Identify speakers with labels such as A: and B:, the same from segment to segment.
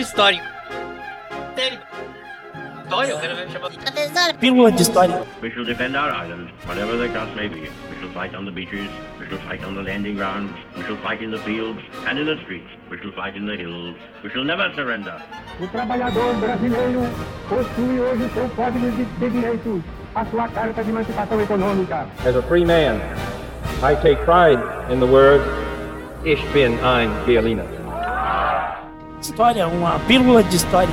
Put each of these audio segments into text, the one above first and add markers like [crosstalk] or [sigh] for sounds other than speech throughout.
A: histórico. Sério. História, eu quero ver chamar.
B: Pílula de história.
C: We shall defend our island, whatever the cost may be. We shall fight on the beaches, we shall fight on the landing grounds, we shall fight in the fields and in the streets, we shall fight in the hills. We shall never surrender.
D: O trabalhador brasileiro possui hoje seu código de, de direitos, a sua carta de emancipação econômica.
E: As a free man, I take pride in the word Ich bin ein Berliner.
B: História, uma pílula de história.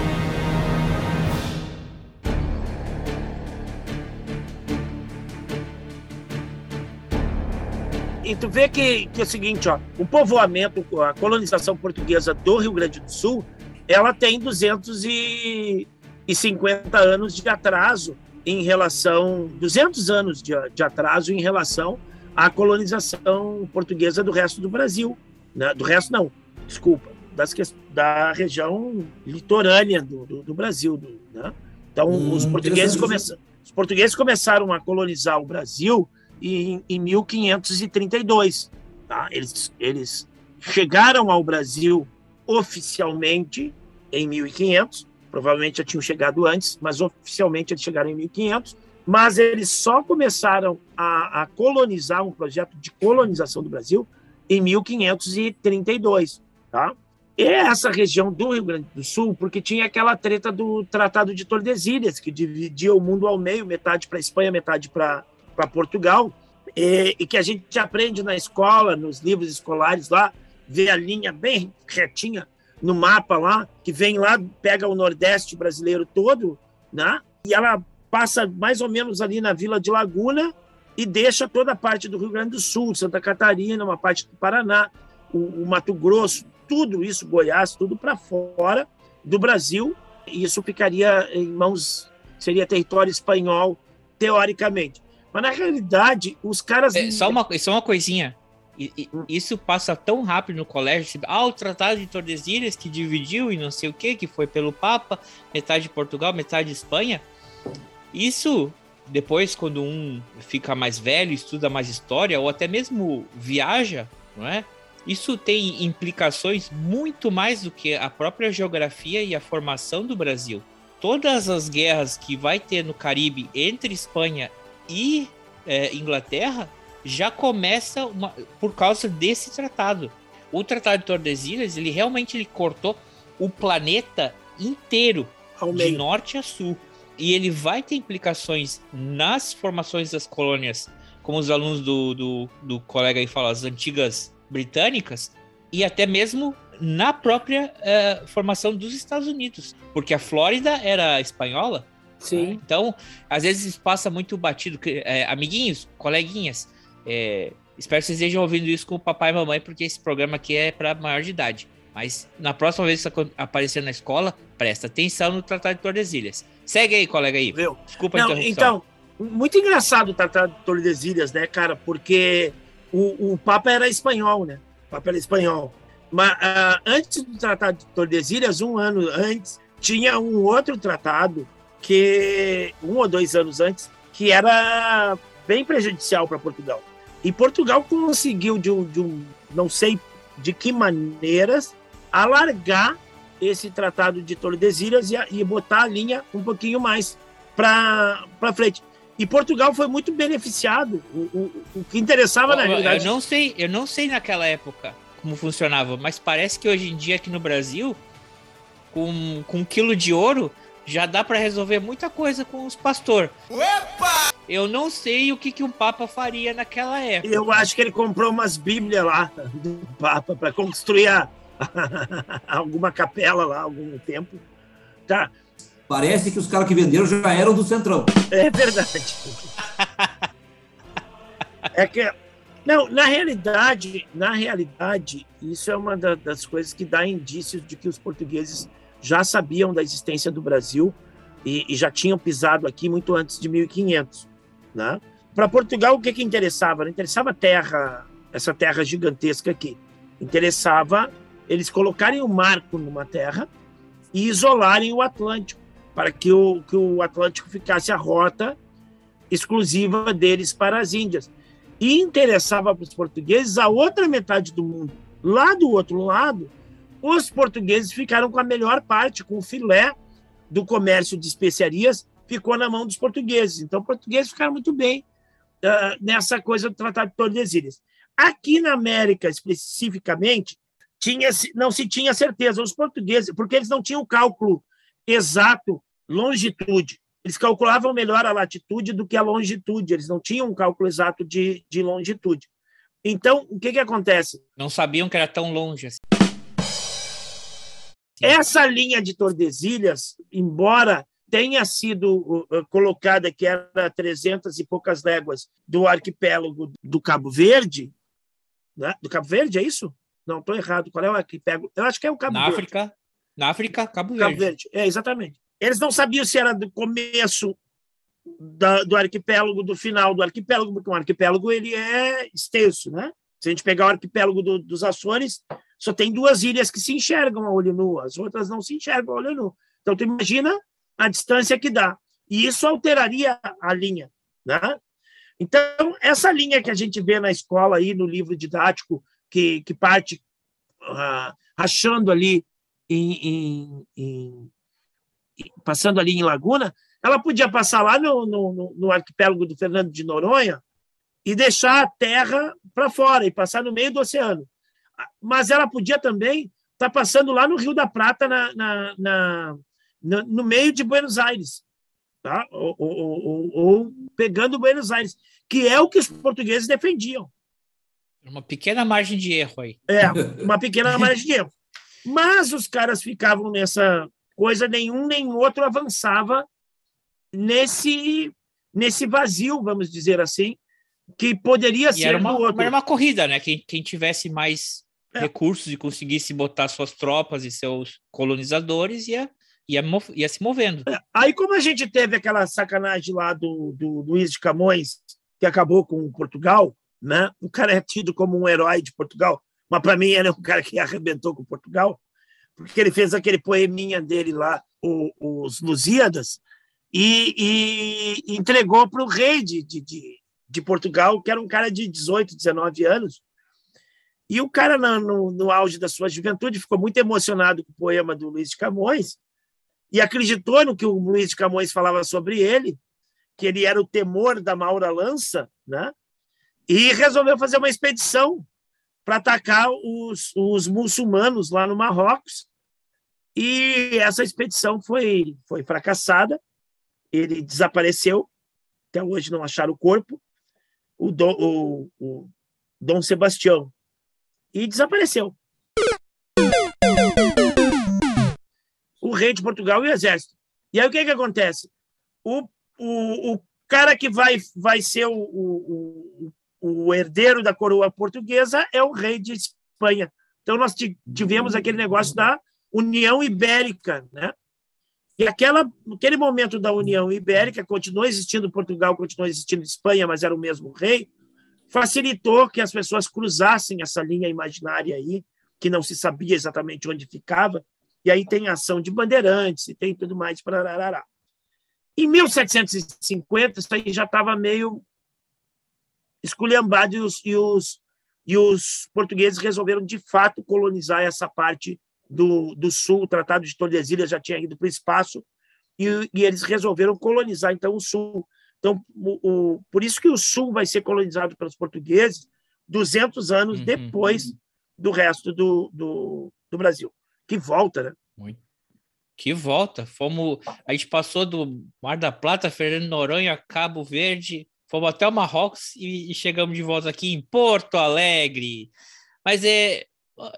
B: E tu vê que, que é o seguinte, ó, o povoamento, a colonização portuguesa do Rio Grande do Sul, ela tem 250 anos de atraso em relação, 200 anos de, de atraso em relação à colonização portuguesa do resto do Brasil, né? do resto não, desculpa, das, da região litorânea do, do, do Brasil, do, né? Então,
F: Hum,
B: os portugueses começaram, os portugueses começaram a colonizar o Brasil em, em 1532. Tá? Eles, eles chegaram ao Brasil oficialmente em 1500, provavelmente já tinham chegado antes, mas oficialmente eles chegaram em 1500. Mas eles só começaram a, a colonizar um projeto de colonização do Brasil em 1532, tá? É essa região do Rio Grande do Sul, porque tinha aquela treta do Tratado de Tordesilhas, que dividia o mundo ao meio, metade para Espanha, metade para Portugal, e, e que a gente aprende na escola, nos livros escolares lá, vê a linha bem retinha no mapa lá, que vem lá, pega o Nordeste brasileiro todo, né? E ela passa mais ou menos ali na Vila de Laguna e deixa toda a parte do Rio Grande do Sul, Santa Catarina, uma parte do Paraná, o, o Mato Grosso, tudo isso, Goiás, tudo para fora do Brasil, e isso ficaria em mãos, seria território espanhol, teoricamente. Mas na realidade, os caras.
A: É, só, uma, só uma coisinha. E- e- Isso passa tão rápido no colégio. Ah, o Tratado de Tordesilhas que dividiu e não sei o que, que foi pelo Papa, metade de Portugal, metade de Espanha. Isso, depois, quando um fica mais velho, estuda mais história, ou até mesmo viaja, não é? Isso tem implicações muito mais do que a própria geografia e a formação do Brasil. Todas as guerras que vai ter no Caribe entre Espanha e eh, Inglaterra já começa uma- por causa desse tratado. O Tratado de Tordesilhas, ele realmente ele cortou o planeta inteiro, de norte a sul. E ele vai ter implicações nas formações das colônias, como os alunos do, do, do colega aí falam, as antigas britânicas, e até mesmo na própria eh, formação dos Estados Unidos, porque a Flórida era espanhola,
B: Sim.
A: então, às vezes passa muito batido. é, amiguinhos, coleguinhas, é, espero que vocês estejam ouvindo isso com o papai e mamãe, porque esse programa aqui é para maior de idade. Mas na próxima vez que aparecer na escola, presta atenção no Tratado de Tordesilhas. Segue aí, colega aí.
B: Viu?
A: Desculpa a
B: Não,
A: interrupção.
B: então, muito engraçado o Tratado de Tordesilhas, né, cara? Porque o, o Papa era espanhol, né? O Papa era espanhol. Mas ah, antes do Tratado de Tordesilhas, um ano antes, tinha um outro tratado que um ou dois anos antes que era bem prejudicial para Portugal. E Portugal conseguiu de um, de um não sei de que maneiras alargar esse tratado de Tordesilhas e, e botar a linha um pouquinho mais para frente. E Portugal foi muito beneficiado. O, o, o que interessava na
A: Eu-
B: realidade.
A: Eu não sei, eu não sei naquela época como funcionava, mas parece que hoje em dia aqui no Brasil, com, com um quilo de ouro, já dá para resolver muita coisa com os pastor. Eu não sei o que, que um papa faria naquela época.
B: Eu acho que ele comprou umas bíblias lá do Papa para construir a- [laughs] alguma capela lá algum tempo. Tá,
F: Parece que os caras que venderam já eram do Centrão.
B: é verdade. É que não, na realidade, na realidade, isso é uma da- das coisas que dá indícios de que os portugueses já sabiam da existência do Brasil e, e já tinham pisado aqui muito antes de 1500, né? Para Portugal, o que que interessava? Não interessava terra, essa terra gigantesca aqui. Interessava eles colocarem o marco numa terra e isolarem o Atlântico, para que o, que o Atlântico ficasse a rota exclusiva deles para as Índias. E interessava para os portugueses a outra metade do mundo, lá do outro lado, os portugueses ficaram com a melhor parte, com o filé do comércio de especiarias, ficou na mão dos portugueses. Então, os portugueses ficaram muito bem uh, nessa coisa do Tratado de Tordesilhas. Aqui na América, especificamente, tinha, não se tinha certeza. Os portugueses, porque eles não tinham cálculo exato, longitude. Eles calculavam melhor a latitude do que a longitude. Eles não tinham um cálculo exato de, de longitude. Então, o que, que acontece?
A: Não sabiam que era tão longe assim.
B: Essa linha de Tordesilhas, embora tenha sido uh, colocada que era 300 e poucas léguas do arquipélago do Cabo Verde, né? do Cabo Verde, é isso? Não, estou errado. Qual é o arquipélago? Eu acho que é o Cabo
A: na
B: Verde.
A: África, na África, Cabo Verde.
B: Cabo Verde, é, exatamente. Eles não sabiam se era do começo da, do arquipélago, do final do arquipélago, porque um arquipélago ele é extenso, né? Se a gente pegar o arquipélago do, dos Açores, só tem duas ilhas que se enxergam a olho nu, as outras não se enxergam a olho nu. Então, tu imagina a distância que dá. E isso alteraria a linha, né? Então, essa linha que a gente vê na escola aí, no livro didático, que, que parte uh, rachando ali em, em, em, passando ali em Laguna, ela podia passar lá no, no, no arquipélago do Fernando de Noronha e deixar a terra para fora e passar no meio do oceano. Mas ela podia também estar tá passando lá no Rio da Prata, na, na, na no, no, meio de Buenos Aires, tá? ou, ou, ou, ou pegando Buenos Aires, que é o que os portugueses defendiam.
A: Uma pequena margem de erro aí.
B: É, uma pequena margem de erro. Mas os caras ficavam nessa coisa, nenhum nem outro avançava nesse, nesse vazio, vamos dizer assim, que poderia
A: e
B: ser
A: era uma,
B: do outro.
A: Era uma corrida, né? Quem, quem tivesse mais é. recursos e conseguisse botar suas tropas e seus colonizadores ia, ia, ia se movendo.
B: É. Aí, como a gente teve aquela sacanagem lá do, do Luiz de Camões, que acabou com Portugal, né? O cara é tido como um herói de Portugal, mas para mim ele é um cara que arrebentou com Portugal, porque ele fez aquele poeminha dele lá, o, os Lusíadas, e, e entregou para o rei de, de, de Portugal, que era um cara de 18, 19 anos. E o cara, no, no, auge da sua juventude, ficou muito emocionado com o poema do Luiz de Camões e acreditou no que o Luiz de Camões falava sobre ele, que ele era o temor da Maura Lança, né? e resolveu fazer uma expedição para atacar os, os muçulmanos lá no Marrocos. E essa expedição foi, foi fracassada, ele desapareceu, até hoje não acharam o corpo, o Dom, o, o Dom Sebastião, e desapareceu. O rei de Portugal e o exército. E aí o que, que acontece? O, o, o cara que vai, vai ser o, o, o herdeiro da coroa portuguesa é o rei de Espanha. Então nós tivemos aquele negócio da União Ibérica, né? E aquela, aquele momento da União Ibérica, continuou existindo Portugal, continuou existindo Espanha, mas era o mesmo rei, facilitou que as pessoas cruzassem essa linha imaginária aí, que não se sabia exatamente onde ficava, e aí tem ação de bandeirantes e tem tudo mais. Pararará. Em 1750, isso aí já estava meio esculhambado e os, e, os, e os portugueses resolveram, de fato, colonizar essa parte do, do sul, o Tratado de Tordesilhas já tinha ido para o espaço, e, e, eles resolveram colonizar, então, o sul. Então, o, o, por isso que o sul vai ser colonizado pelos portugueses 200 anos uhum. depois do resto do, do, do, Brasil. Que volta, né?
A: Muito. Que volta. Fomos, a gente passou do Mar da Plata, Fernando Noronha, Cabo Verde, fomos até o Marrocos e, e chegamos de volta aqui em Porto Alegre. Mas é,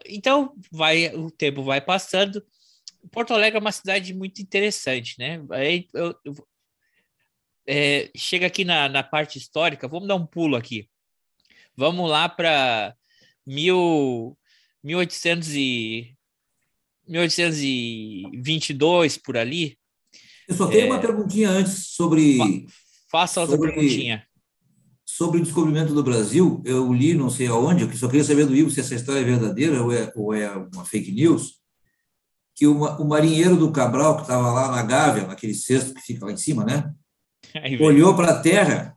A: então, vai, o tempo vai passando. Porto Alegre é uma cidade muito interessante, né? Aí, eu, eu, é, chega aqui na, na parte histórica, vamos dar um pulo aqui. Vamos lá para 1800 e 1822 por ali.
F: Eu só tenho é... uma perguntinha antes sobre.
A: Faça outra sobre... perguntinha
F: sobre o descobrimento do Brasil, eu li não sei aonde, eu só queria saber do Ivo se essa história é verdadeira ou é, ou é uma fake news, que uma, o marinheiro do Cabral, que estava lá na Gávea, naquele cesto que fica lá em cima, né? [laughs] olhou para a terra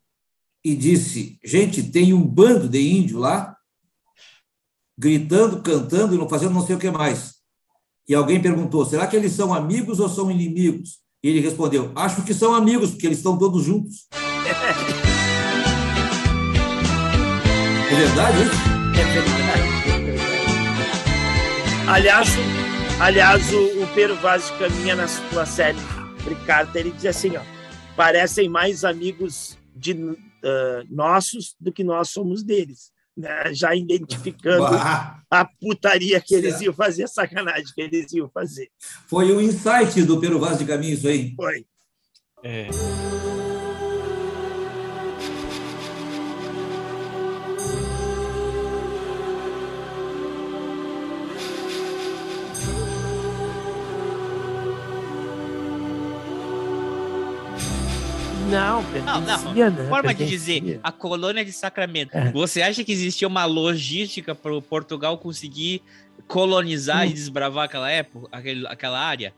F: e disse: Gente, tem um bando de índio lá, gritando, cantando e não fazendo não sei o que mais. E alguém perguntou: será que eles são amigos ou são inimigos? E ele respondeu: acho que são amigos, porque eles estão todos juntos. [laughs] É verdade isso?
B: É verdade. Aliás, aliás o, o Pedro Vaz Caminha, na sua série Ricardo, ele diz assim: ó, parecem mais amigos de uh, nossos do que nós somos deles. Né? Já identificando bah. a putaria que eles iam fazer, a sacanagem que eles iam fazer.
F: Foi o insight do Pedro Vaz de Caminha, isso aí.
B: Foi.
A: É.
B: Não,
A: não, não. Né? Forma de dizer, a colônia de Sacramento. É. Você acha que existia uma logística para o Portugal conseguir colonizar hum. e desbravar aquela época, aquele, aquela área?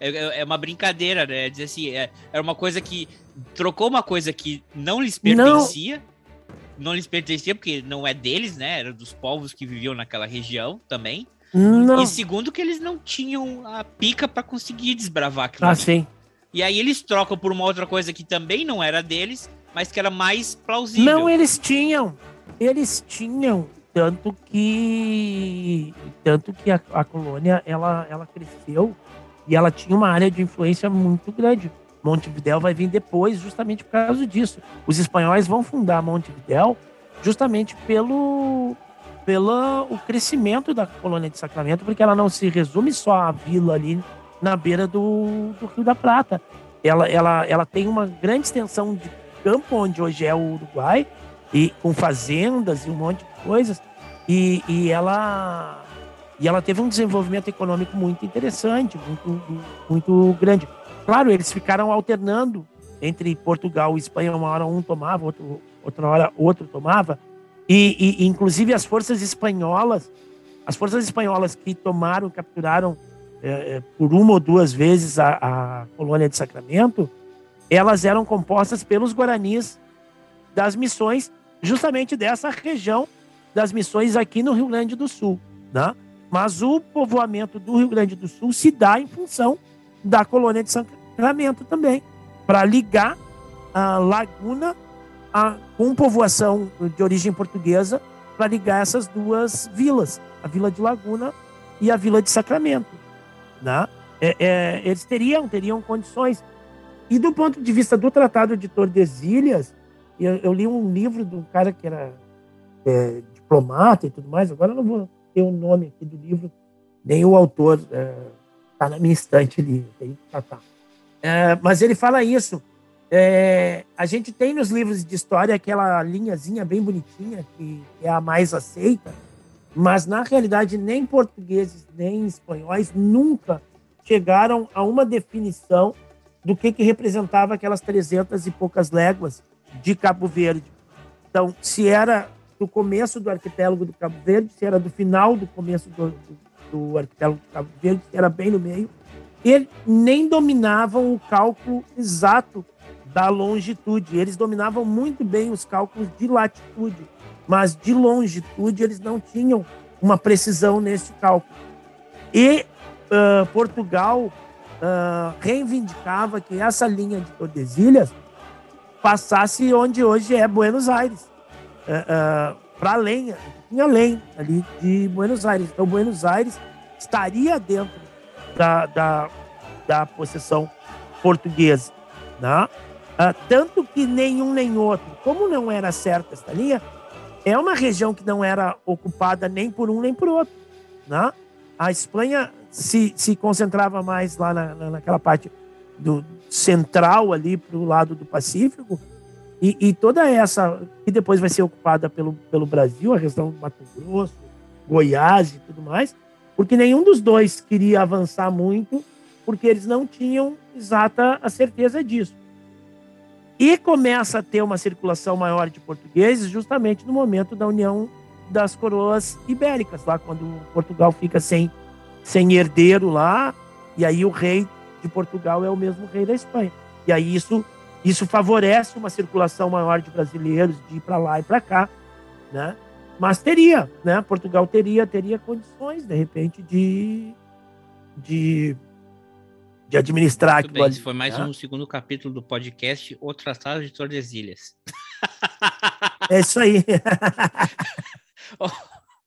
A: É, é, é uma brincadeira, né? Dizer assim, é, era uma coisa que trocou uma coisa que não lhes pertencia. Não. não lhes pertencia porque não é deles, né? Era dos povos que viviam naquela região também. Não. E segundo que eles não tinham a pica para conseguir desbravar aquilo.
B: Ah, sim.
A: E aí eles trocam por uma outra coisa que também não era deles, mas que era mais plausível.
B: Não, eles tinham. Eles tinham. Tanto que. Tanto que a, a colônia ela, ela cresceu e ela tinha uma área de influência muito grande. Montevidéu vai vir depois, justamente por causa disso. Os espanhóis vão fundar Montevidéu justamente pelo, pelo o crescimento da colônia de Sacramento, porque ela não se resume só à vila ali na beira do, do Rio da Prata. Ela, ela, ela tem uma grande extensão de campo, onde hoje é o Uruguai, e com fazendas e um monte de coisas. E, e ela e ela teve um desenvolvimento econômico muito interessante, muito, muito grande. Claro, eles ficaram alternando entre Portugal e Espanha, uma hora um tomava, outro, outra hora outro tomava. E, e, inclusive as forças espanholas, as forças espanholas que tomaram, capturaram é, é, por uma ou duas vezes a, a, colônia de Sacramento, elas eram compostas pelos guaranis das missões, justamente dessa região das missões aqui no Rio Grande do Sul. Né? Mas o povoamento do Rio Grande do Sul se dá em função da colônia de Sacramento também, para ligar a Laguna a, com povoação de origem portuguesa, para ligar essas duas vilas, a Vila de Laguna e a Vila de Sacramento né? É, é, eles teriam, teriam condições. E do ponto de vista do Tratado de Tordesilhas, eu, eu li um livro de um cara que era é, diplomata e tudo mais, agora eu não vou ter o nome aqui do livro, nem o autor, está é, na minha estante ali, tem que tratar. É, mas ele fala isso. É, a gente tem nos livros de história aquela linhazinha bem bonitinha, que é a mais aceita, mas, na realidade, nem portugueses nem espanhóis nunca chegaram a uma definição do que, que representava aquelas 300 e poucas léguas de Cabo Verde. Então, se era do começo do arquipélago do Cabo Verde, se era do final do começo do, do, do arquipélago do Cabo Verde, se era bem no meio, eles nem dominavam o cálculo exato da longitude. Eles dominavam muito bem os cálculos de latitude mas de longitude eles não tinham uma precisão nesse cálculo. E uh, Portugal uh, reivindicava que essa linha de Tordesilhas passasse onde hoje é Buenos Aires, uh, para além, tinha além ali de Buenos Aires. Então, Buenos Aires estaria dentro da, da, da possessão portuguesa. Né? tanto que nenhum nem outro, como não era certa essa linha, é uma região que não era ocupada nem por um nem por outro. Né? A Espanha se, se concentrava mais lá na, naquela parte do central ali para o lado do Pacífico e, e, toda essa que depois vai ser ocupada pelo, pelo Brasil, a região do Mato Grosso, Goiás e tudo mais, porque nenhum dos dois queria avançar muito, porque eles não tinham exata a certeza disso. E começa a ter uma circulação maior de portugueses justamente no momento da união das coroas ibéricas, lá quando Portugal fica sem, sem herdeiro lá, e aí o rei de Portugal é o mesmo rei da Espanha. E aí isso, isso favorece uma circulação maior de brasileiros de ir para lá e para cá, né? Mas teria, né? Portugal teria teria condições de repente de de, de administrar
A: Muito
B: aquilo ali,
A: foi mais
B: né?
A: um segundo capítulo do podcast O Tratado de Tordesilhas.
B: É isso aí. [laughs] [laughs]